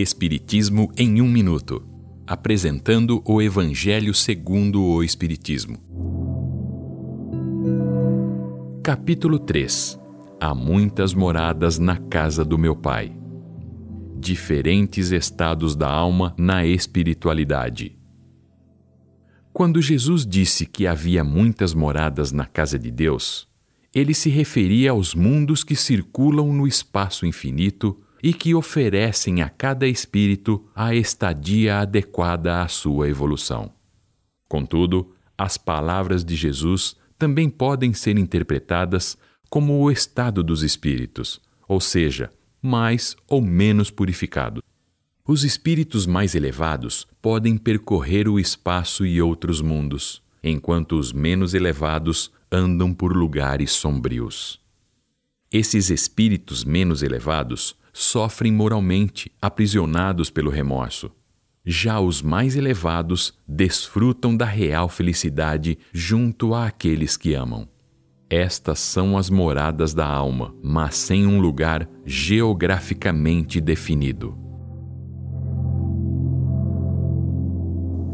Espiritismo em um minuto, apresentando o Evangelho segundo o Espiritismo. Capítulo 3. Há muitas moradas na casa do meu Pai. Diferentes estados da alma na espiritualidade. Quando Jesus disse que havia muitas moradas na casa de Deus, ele se referia aos mundos que circulam no espaço infinito e que oferecem a cada espírito a estadia adequada à sua evolução. Contudo, as palavras de Jesus também podem ser interpretadas como o estado dos espíritos, ou seja, mais ou menos purificado. Os espíritos mais elevados podem percorrer o espaço e outros mundos, enquanto os menos elevados andam por lugares sombrios. Esses espíritos menos elevados sofrem moralmente, aprisionados pelo remorso. Já os mais elevados desfrutam da real felicidade junto àqueles que amam. Estas são as moradas da alma, mas sem um lugar geograficamente definido.